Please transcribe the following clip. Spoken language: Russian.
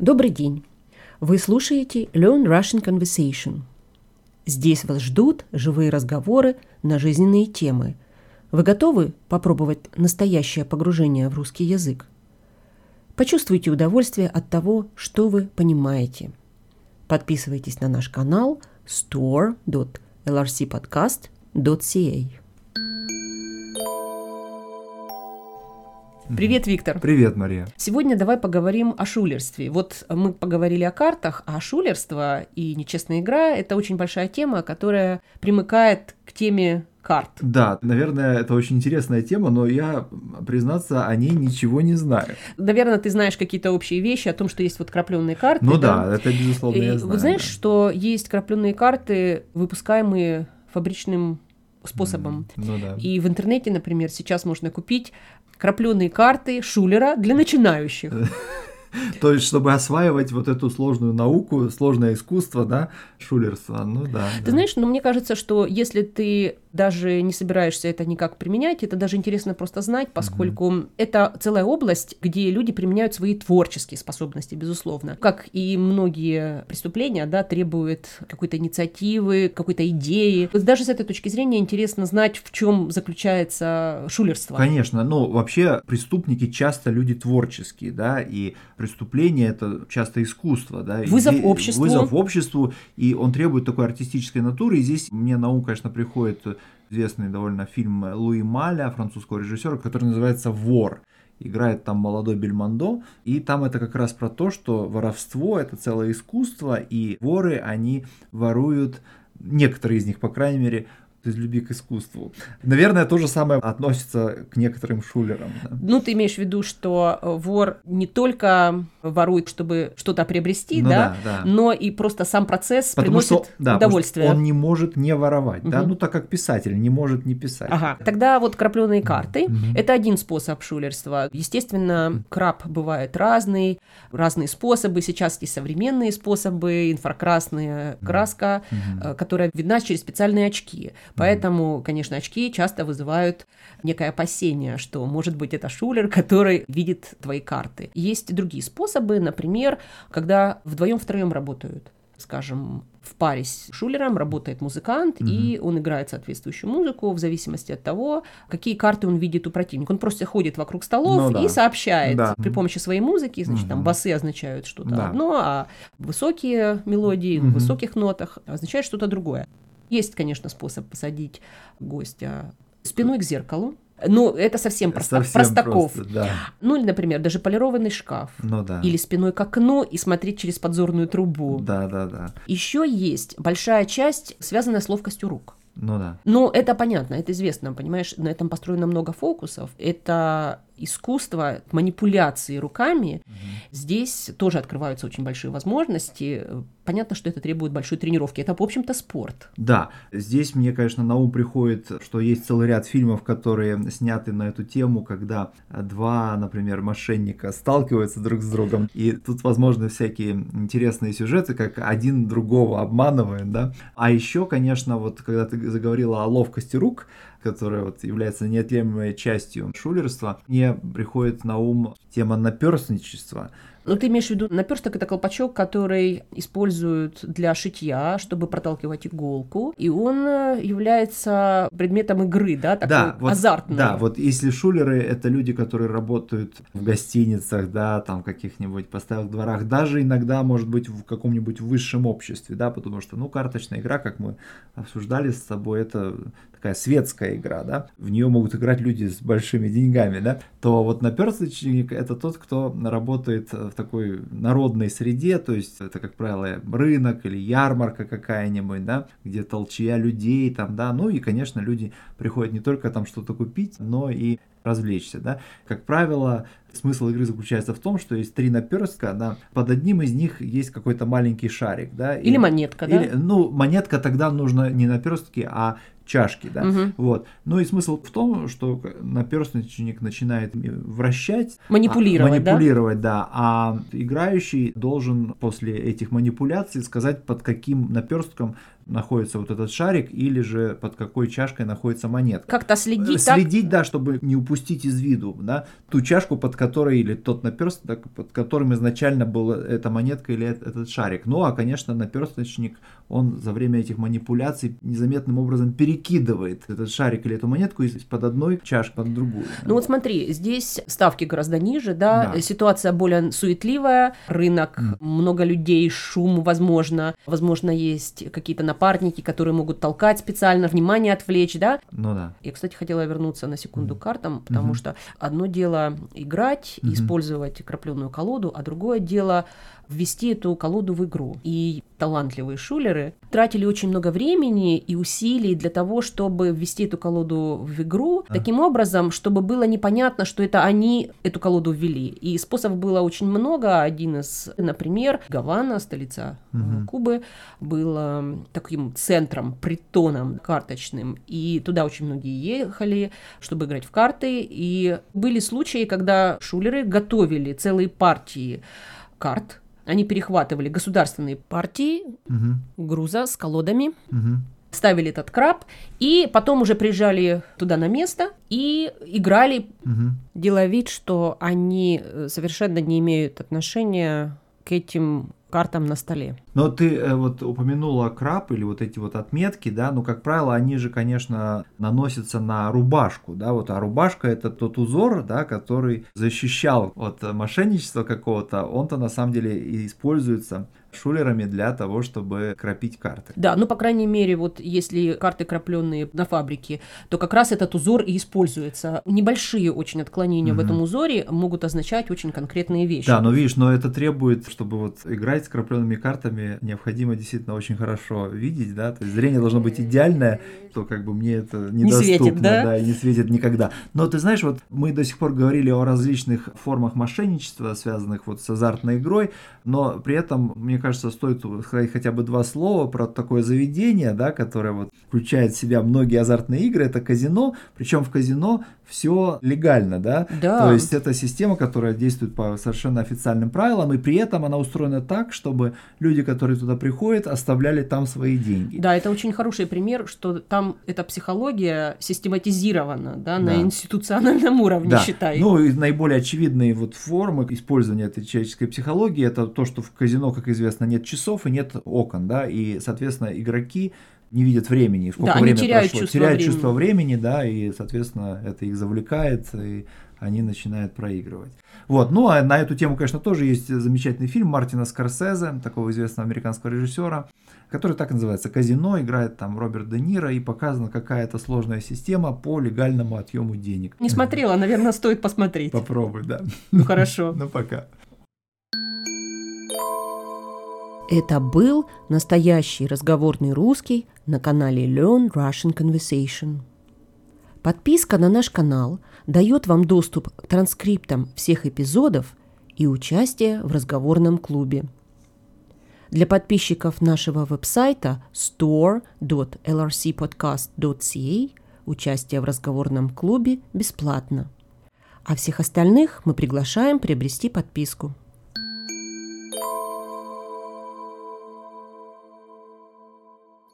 Добрый день! Вы слушаете Learn Russian Conversation. Здесь вас ждут живые разговоры на жизненные темы. Вы готовы попробовать настоящее погружение в русский язык? Почувствуйте удовольствие от того, что вы понимаете. Подписывайтесь на наш канал store.lrcpodcast.ca. Привет, Виктор. Привет, Мария. Сегодня давай поговорим о шулерстве. Вот мы поговорили о картах, а шулерство и нечестная игра – это очень большая тема, которая примыкает к теме карт. Да, наверное, это очень интересная тема, но я, признаться, о ней ничего не знаю. Наверное, ты знаешь какие-то общие вещи о том, что есть вот крапленные карты. Ну да, да это безусловно я знаю. Вы знаешь, да. что есть крапленные карты, выпускаемые фабричным способом. Ну да. И в интернете, например, сейчас можно купить крапленые карты Шулера для начинающих. То есть, чтобы осваивать вот эту сложную науку, сложное искусство, да, шулерство, ну да. Ты да. знаешь, но ну, мне кажется, что если ты даже не собираешься это никак применять, это даже интересно просто знать, поскольку угу. это целая область, где люди применяют свои творческие способности, безусловно. Как и многие преступления, да, требуют какой-то инициативы, какой-то идеи. Даже с этой точки зрения интересно знать, в чем заключается шулерство. Конечно, ну вообще преступники часто люди творческие, да, и преступление это часто искусство, да. Вызов обществу. Вызов обществу, и он требует такой артистической натуры, и здесь мне на ум, конечно, приходит известный довольно фильм Луи Маля, французского режиссера, который называется «Вор». Играет там молодой Бельмондо, и там это как раз про то, что воровство – это целое искусство, и воры, они воруют, некоторые из них, по крайней мере, из любви к искусству. Наверное, то же самое относится к некоторым шулерам. Да. Ну, ты имеешь в виду, что вор не только ворует, чтобы что-то приобрести, ну, да, да, да, но и просто сам процесс потому приносит что, да, удовольствие. он не может не воровать, угу. да, ну так как писатель не может не писать. Ага, тогда вот крапленые карты угу. – это один способ шулерства. Естественно, краб бывает разный, разные способы. Сейчас есть современные способы, инфракрасная краска, угу. которая видна через специальные очки. Поэтому, конечно, очки часто вызывают некое опасение, что, может быть, это шулер, который видит твои карты. Есть другие способы, например, когда вдвоем-втроем работают скажем, в паре с Шулером работает музыкант, угу. и он играет соответствующую музыку в зависимости от того, какие карты он видит у противника. Он просто ходит вокруг столов ну, да. и сообщает да. при помощи своей музыки, значит, угу. там басы означают что-то да. одно, а высокие мелодии угу. в высоких нотах означают что-то другое. Есть, конечно, способ посадить гостя спиной к зеркалу. Ну, это совсем, просто, совсем простаков. Просто, да. Ну, или, например, даже полированный шкаф. Ну да. Или спиной к окну и смотреть через подзорную трубу. Да, да, да. Еще есть большая часть, связанная с ловкостью рук. Ну да. Ну, это понятно, это известно, понимаешь, на этом построено много фокусов. Это искусство манипуляции руками. Угу. Здесь тоже открываются очень большие возможности. Понятно, что это требует большой тренировки. Это, в общем-то, спорт. Да, здесь мне, конечно, на ум приходит, что есть целый ряд фильмов, которые сняты на эту тему, когда два, например, мошенника сталкиваются друг с другом. И тут, возможно, всякие интересные сюжеты, как один другого обманывает, да. А еще, конечно, вот когда ты заговорила о ловкости рук, которая вот является неотъемлемой частью шулерства, мне приходит на ум тема наперстничества. Ну, ты имеешь в виду наперсток это колпачок, который используют для шитья, чтобы проталкивать иголку, и он э, является предметом игры, да, такой да, вот, азартный. Да, вот если шулеры это люди, которые работают в гостиницах, да, там каких-нибудь постоялых дворах, даже иногда, может быть, в каком-нибудь высшем обществе, да, потому что, ну, карточная игра, как мы обсуждали с тобой, это такая светская игра, да, в нее могут играть люди с большими деньгами, да, то вот наперсточник это тот, кто работает в такой народной среде, то есть это, как правило, рынок или ярмарка какая-нибудь, да, где толчья людей там, да, ну и, конечно, люди приходят не только там что-то купить, но и развлечься, да. Как правило, смысл игры заключается в том, что есть три наперстка, да, под одним из них есть какой-то маленький шарик, да. Или и, монетка, или, да? Ну, монетка тогда нужно не наперстки, а чашки, да, угу. вот. Ну и смысл в том, что наперсточник начинает вращать, манипулировать, а, манипулировать, да? да, а играющий должен после этих манипуляций сказать, под каким наперстком находится вот этот шарик или же под какой чашкой находится монетка. Как-то следить Следить, так? да, чтобы не упустить из виду, да, ту чашку, под которой, или тот наперсток, под которым изначально была эта монетка или этот шарик. Ну, а, конечно, наперсточник, он за время этих манипуляций незаметным образом перекидывает этот шарик или эту монетку из-под одной чашки под другую. Ну вот смотри, здесь ставки гораздо ниже, да, да. ситуация более суетливая, рынок, mm. много людей, шум, возможно, возможно, есть какие-то напарники, которые могут толкать специально, внимание отвлечь, да? Ну да. Я, кстати, хотела вернуться на секунду к картам, потому mm-hmm. что одно дело играть, mm-hmm. использовать крапленую колоду, а другое дело ввести эту колоду в игру. И талантливые шулеры тратили очень много времени и усилий для того, чтобы ввести эту колоду в игру, а. таким образом, чтобы было непонятно, что это они эту колоду ввели. И способов было очень много. Один из, например, Гавана, столица угу. Кубы, был таким центром, притоном карточным, и туда очень многие ехали, чтобы играть в карты. И были случаи, когда шулеры готовили целые партии карт, они перехватывали государственные партии угу. груза с колодами, угу. ставили этот краб, и потом уже приезжали туда на место и играли, угу. делая вид, что они э, совершенно не имеют отношения к этим картам на столе. Но ты э, вот упомянула краб или вот эти вот отметки, да, ну, как правило, они же, конечно, наносятся на рубашку, да, вот, а рубашка это тот узор, да, который защищал от мошенничества какого-то, он-то на самом деле и используется шулерами для того, чтобы крапить карты. Да, ну, по крайней мере, вот если карты крапленные на фабрике, то как раз этот узор и используется. Небольшие очень отклонения угу. в этом узоре могут означать очень конкретные вещи. Да, но видишь, но это требует, чтобы вот играть с крапленными картами, необходимо действительно очень хорошо видеть, да, то есть зрение должно быть идеальное, то как бы мне это недоступно, не светит, да? да, и не светит никогда. Но ты знаешь, вот мы до сих пор говорили о различных формах мошенничества, связанных вот с азартной игрой, но при этом, мне кажется, стоит сказать хотя бы два слова про такое заведение, да, которое вот включает в себя многие азартные игры, это казино, причем в казино все легально, да? Да. То есть это система, которая действует по совершенно официальным правилам, и при этом она устроена так, чтобы люди, которые туда приходят, оставляли там свои деньги. Да, это очень хороший пример, что там эта психология систематизирована, да, да. на институциональном уровне, да. считай. Ну и наиболее очевидные вот формы использования этой человеческой психологии, это то, что в казино, как известно, нет часов и нет окон, да, и, соответственно, игроки не видят времени, сколько да, времени теряют прошло, чувство теряют времени. чувство времени, да, и, соответственно, это их завлекает, и они начинают проигрывать. Вот, ну а на эту тему, конечно, тоже есть замечательный фильм Мартина Скорсезе, такого известного американского режиссера, который так и называется «Казино», играет там Роберт Де Ниро, и показана какая-то сложная система по легальному отъему денег. Не смотрела, наверное, стоит посмотреть. Попробуй, да. Ну хорошо. Ну пока. Это был настоящий разговорный русский на канале Learn Russian Conversation. Подписка на наш канал дает вам доступ к транскриптам всех эпизодов и участие в разговорном клубе. Для подписчиков нашего веб-сайта store.lrcpodcast.ca участие в разговорном клубе бесплатно. А всех остальных мы приглашаем приобрести подписку.